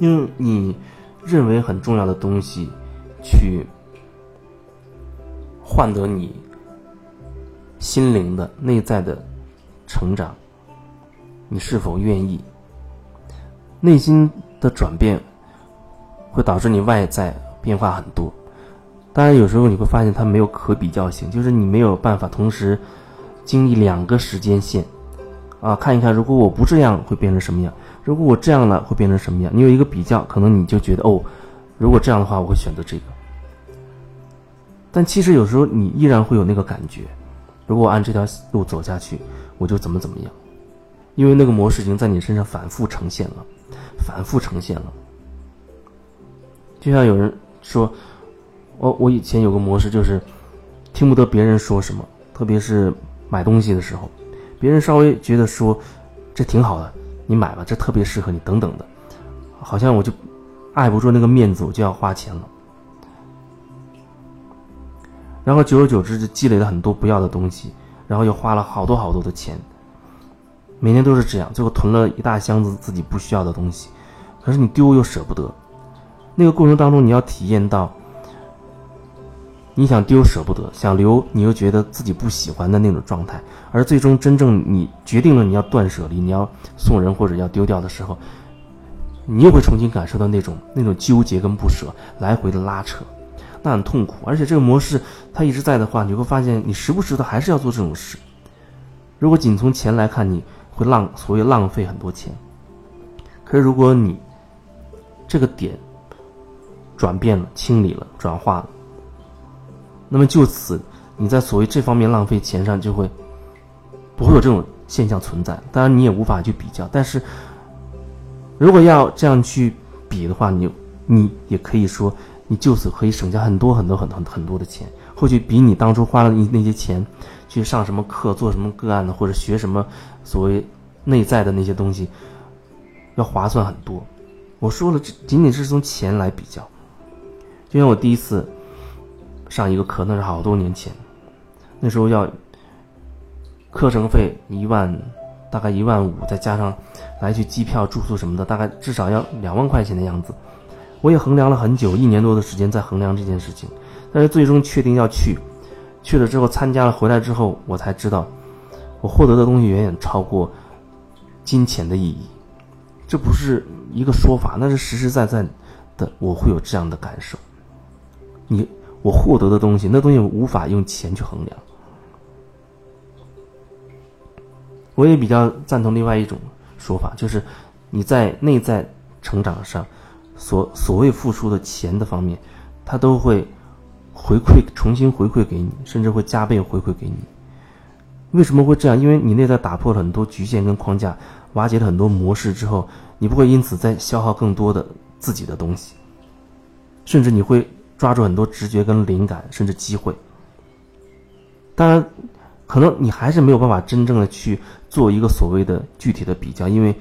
用你认为很重要的东西去换得你心灵的内在的成长，你是否愿意？内心的转变会导致你外在变化很多。当然，有时候你会发现它没有可比较性，就是你没有办法同时经历两个时间线啊，看一看如果我不这样会变成什么样，如果我这样了会变成什么样。你有一个比较，可能你就觉得哦，如果这样的话，我会选择这个。但其实有时候你依然会有那个感觉，如果按这条路走下去，我就怎么怎么样，因为那个模式已经在你身上反复呈现了，反复呈现了。就像有人说。我我以前有个模式，就是听不得别人说什么，特别是买东西的时候，别人稍微觉得说这挺好的，你买吧，这特别适合你，等等的，好像我就碍不住那个面子，我就要花钱了。然后久而久之就积累了很多不要的东西，然后又花了好多好多的钱，每年都是这样，最后囤了一大箱子自己不需要的东西，可是你丢又舍不得，那个过程当中你要体验到。你想丢舍不得，想留你又觉得自己不喜欢的那种状态，而最终真正你决定了你要断舍离，你要送人或者要丢掉的时候，你又会重新感受到那种那种纠结跟不舍，来回的拉扯，那很痛苦。而且这个模式它一直在的话，你会发现你时不时的还是要做这种事。如果仅从钱来看，你会浪所谓浪费很多钱。可是如果你这个点转变了、清理了、转化了。那么就此，你在所谓这方面浪费钱上就会不会有这种现象存在。当然，你也无法去比较。但是，如果要这样去比的话，你你也可以说，你就此可以省下很多很多很很很多的钱，或许比你当初花了那那些钱去上什么课、做什么个案的，或者学什么所谓内在的那些东西要划算很多。我说了，这仅仅是从钱来比较。就像我第一次。上一个课那是好多年前，那时候要课程费一万，大概一万五，再加上来去机票、住宿什么的，大概至少要两万块钱的样子。我也衡量了很久，一年多的时间在衡量这件事情，但是最终确定要去，去了之后参加了，回来之后我才知道，我获得的东西远远超过金钱的意义。这不是一个说法，那是实实在在的，我会有这样的感受。你。我获得的东西，那东西无法用钱去衡量。我也比较赞同另外一种说法，就是你在内在成长上所所谓付出的钱的方面，它都会回馈，重新回馈给你，甚至会加倍回馈给你。为什么会这样？因为你内在打破了很多局限跟框架，瓦解了很多模式之后，你不会因此再消耗更多的自己的东西，甚至你会。抓住很多直觉跟灵感，甚至机会。当然，可能你还是没有办法真正的去做一个所谓的具体的比较，因为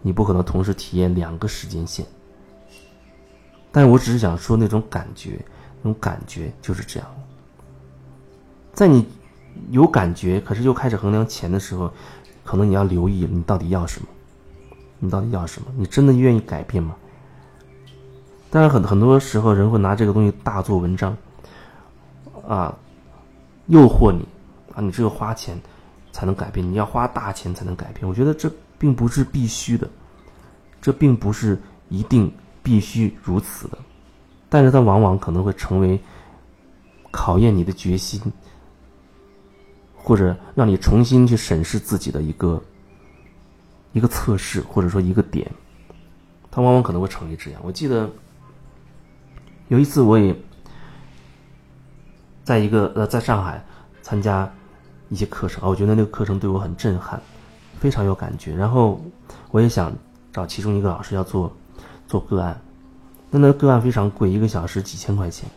你不可能同时体验两个时间线。但我只是想说那种感觉，那种感觉就是这样。在你有感觉，可是又开始衡量钱的时候，可能你要留意你到底要什么，你到底要什么？你真的愿意改变吗？但是，很很多时候人会拿这个东西大做文章，啊，诱惑你，啊，你只有花钱才能改变，你要花大钱才能改变。我觉得这并不是必须的，这并不是一定必须如此的，但是它往往可能会成为考验你的决心，或者让你重新去审视自己的一个一个测试，或者说一个点，它往往可能会成为这样。我记得。有一次，我也在一个呃，在上海参加一些课程啊，我觉得那个课程对我很震撼，非常有感觉。然后我也想找其中一个老师要做做个案，那那个案非常贵，一个小时几千块钱。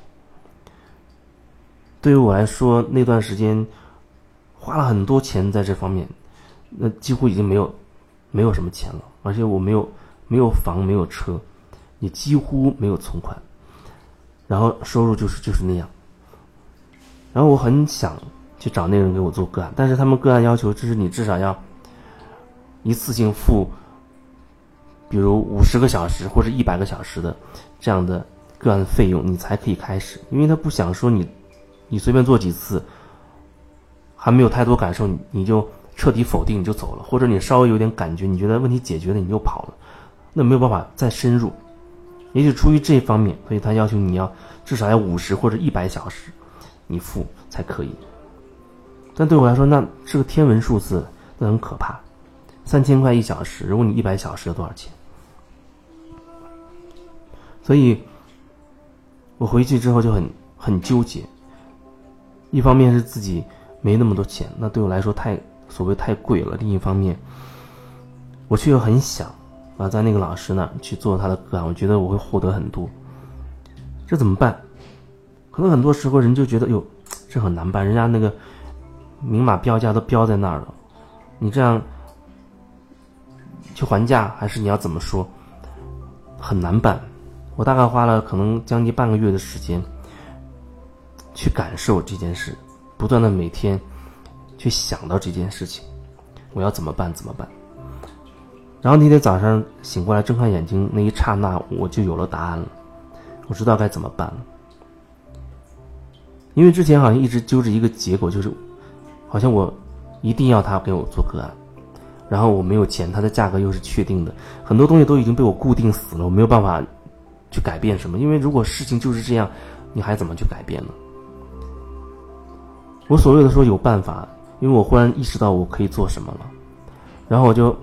对于我来说，那段时间花了很多钱在这方面，那几乎已经没有没有什么钱了，而且我没有没有房，没有车，也几乎没有存款。然后收入就是就是那样，然后我很想去找那个人给我做个案，但是他们个案要求就是你至少要一次性付比如五十个小时或者一百个小时的这样的个案费用，你才可以开始，因为他不想说你，你随便做几次，还没有太多感受，你你就彻底否定你就走了，或者你稍微有点感觉，你觉得问题解决了，你就跑了，那没有办法再深入。也许出于这方面，所以他要求你要至少要五十或者一百小时，你付才可以。但对我来说，那是个天文数字，那很可怕。三千块一小时，如果你一百小时要多少钱？所以，我回去之后就很很纠结。一方面是自己没那么多钱，那对我来说太所谓太贵了；另一方面，我却又很想啊，在那个老师那去做他的个案，我觉得我会获得很多。这怎么办？可能很多时候人就觉得哟，这很难办，人家那个明码标价都标在那儿了，你这样。去还价还是你要怎么说？很难办。我大概花了可能将近半个月的时间，去感受这件事，不断的每天去想到这件事情，我要怎么办？怎么办？然后那天早上醒过来，睁开眼睛那一刹那，我就有了答案了。我知道该怎么办了。因为之前好像一直揪着一个结果，就是好像我一定要他给我做个案。然后我没有钱，他的价格又是确定的，很多东西都已经被我固定死了，我没有办法去改变什么。因为如果事情就是这样，你还怎么去改变呢？我所谓的说有办法，因为我忽然意识到我可以做什么了，然后我就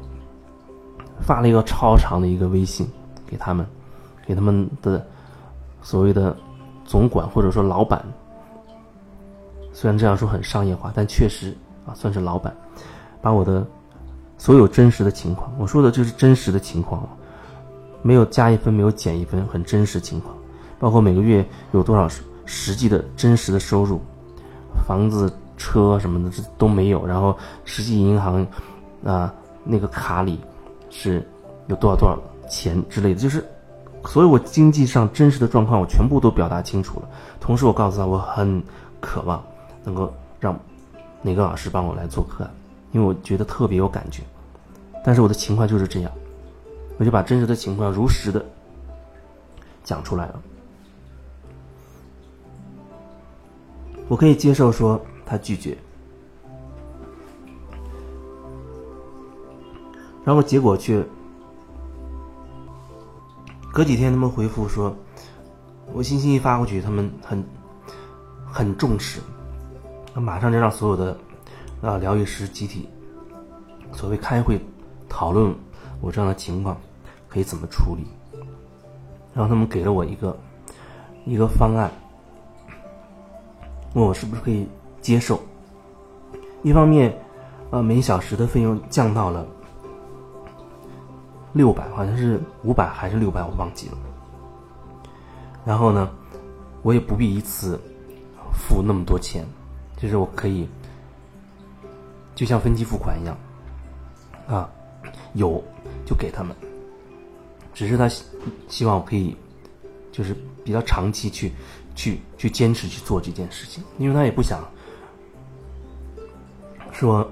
发了一个超长的一个微信给他们，给他们的所谓的总管或者说老板，虽然这样说很商业化，但确实啊算是老板，把我的。所有真实的情况，我说的就是真实的情况，没有加一分，没有减一分，很真实情况，包括每个月有多少实际的真实的收入，房子、车什么的这都没有，然后实际银行啊那个卡里是有多少多少钱之类的，就是所有我经济上真实的状况，我全部都表达清楚了。同时，我告诉他，我很渴望能够让哪个老师帮我来做客，因为我觉得特别有感觉。但是我的情况就是这样，我就把真实的情况如实的讲出来了。我可以接受说他拒绝，然后结果却隔几天他们回复说，我信息一发过去，他们很很重视，那马上就让所有的啊疗愈师集体所谓开会。讨论我这样的情况可以怎么处理，然后他们给了我一个一个方案，问我是不是可以接受。一方面，呃，每小时的费用降到了六百，好像是五百还是六百，我忘记了。然后呢，我也不必一次付那么多钱，就是我可以就像分期付款一样，啊。有，就给他们。只是他希望我可以，就是比较长期去去去坚持去做这件事情，因为他也不想说，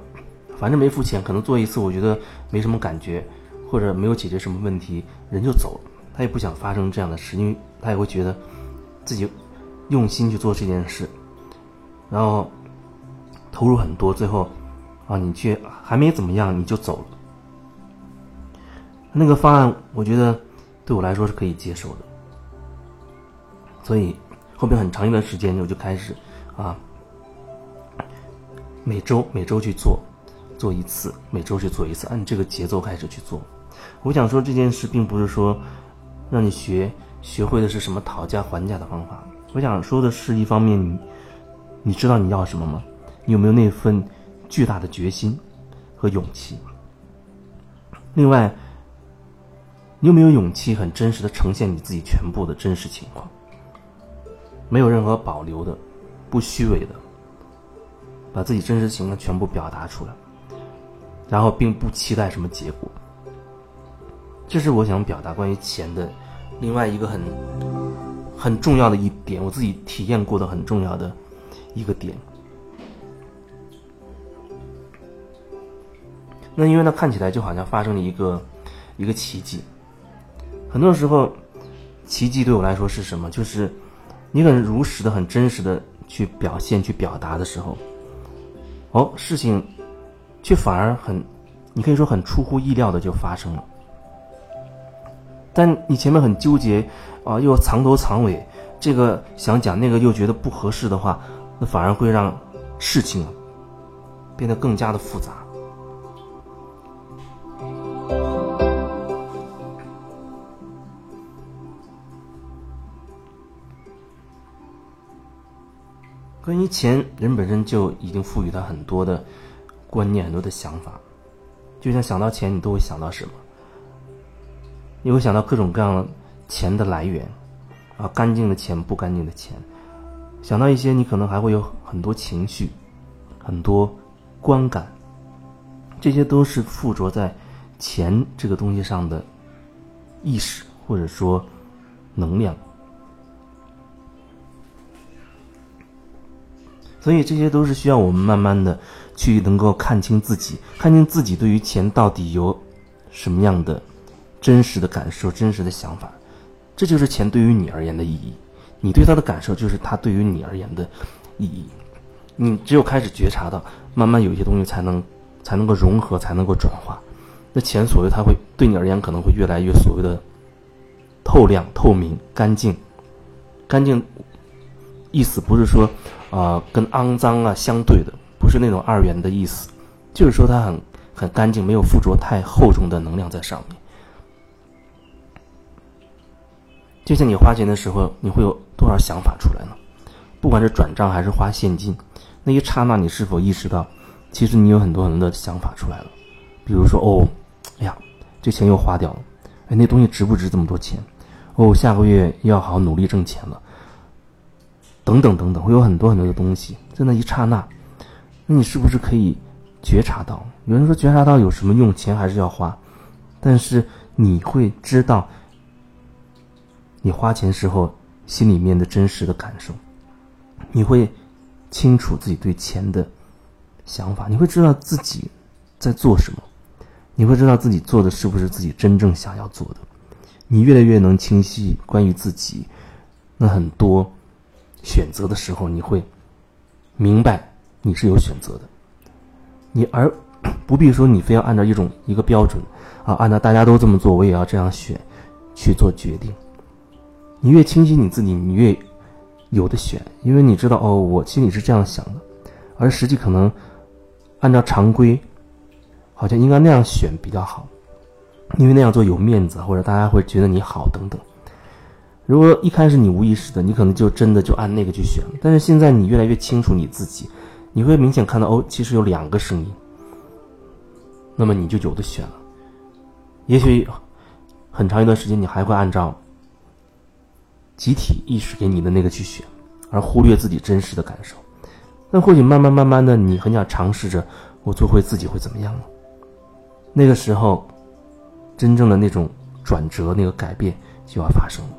反正没付钱，可能做一次我觉得没什么感觉，或者没有解决什么问题，人就走了。他也不想发生这样的事，因为他也会觉得自己用心去做这件事，然后投入很多，最后啊，你却还没怎么样你就走了。那个方案，我觉得对我来说是可以接受的，所以后面很长一段时间我就开始啊，每周每周去做，做一次，每周去做一次，按这个节奏开始去做。我想说这件事并不是说让你学学会的是什么讨价还价的方法，我想说的是一方面，你你知道你要什么吗？你有没有那份巨大的决心和勇气？另外。你有没有勇气很真实的呈现你自己全部的真实情况？没有任何保留的，不虚伪的，把自己真实情况全部表达出来，然后并不期待什么结果。这是我想表达关于钱的另外一个很很重要的一点，我自己体验过的很重要的一个点。那因为它看起来就好像发生了一个一个奇迹。很多时候，奇迹对我来说是什么？就是你很如实的、很真实的去表现、去表达的时候，哦，事情却反而很，你可以说很出乎意料的就发生了。但你前面很纠结啊，又藏头藏尾，这个想讲，那个又觉得不合适的话，那反而会让事情变得更加的复杂。关于钱，人本身就已经赋予他很多的观念、很多的想法。就像想到钱，你都会想到什么？你会想到各种各样的钱的来源，啊，干净的钱、不干净的钱。想到一些，你可能还会有很多情绪、很多观感。这些都是附着在钱这个东西上的意识，或者说能量。所以这些都是需要我们慢慢的去能够看清自己，看清自己对于钱到底有什么样的真实的感受、真实的想法。这就是钱对于你而言的意义。你对他的感受，就是他对于你而言的意义。你只有开始觉察到，慢慢有一些东西才能才能够融合，才能够转化。那钱所谓它会对你而言可能会越来越所谓的透亮、透明、干净、干净。意思不是说。啊，跟肮脏啊相对的，不是那种二元的意思，就是说它很很干净，没有附着太厚重的能量在上面。就像你花钱的时候，你会有多少想法出来呢？不管是转账还是花现金，那一刹那，你是否意识到，其实你有很多很多的想法出来了？比如说，哦，哎呀，这钱又花掉了，哎，那东西值不值这么多钱？哦，下个月要好好努力挣钱了。等等等等，会有很多很多的东西在那一刹那，那你是不是可以觉察到？有人说觉察到有什么用？钱还是要花，但是你会知道你花钱时候心里面的真实的感受，你会清楚自己对钱的想法，你会知道自己在做什么，你会知道自己做的是不是自己真正想要做的，你越来越能清晰关于自己那很多。选择的时候，你会明白你是有选择的，你而 不必说你非要按照一种一个标准啊，按照大家都这么做，我也要这样选去做决定。你越清晰你自己，你越有的选，因为你知道哦，我心里是这样想的，而实际可能按照常规，好像应该那样选比较好，因为那样做有面子，或者大家会觉得你好等等。如果一开始你无意识的，你可能就真的就按那个去选。但是现在你越来越清楚你自己，你会明显看到哦，其实有两个声音。那么你就有的选了。也许很长一段时间你还会按照集体意识给你的那个去选，而忽略自己真实的感受。那或许慢慢慢慢的，你很想尝试着我做回自己会怎么样呢？那个时候，真正的那种转折、那个改变就要发生了。